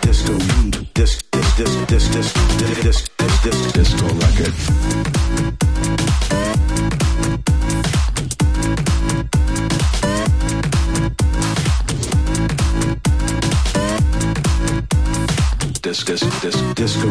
Disco beat, disco craze, craze, disco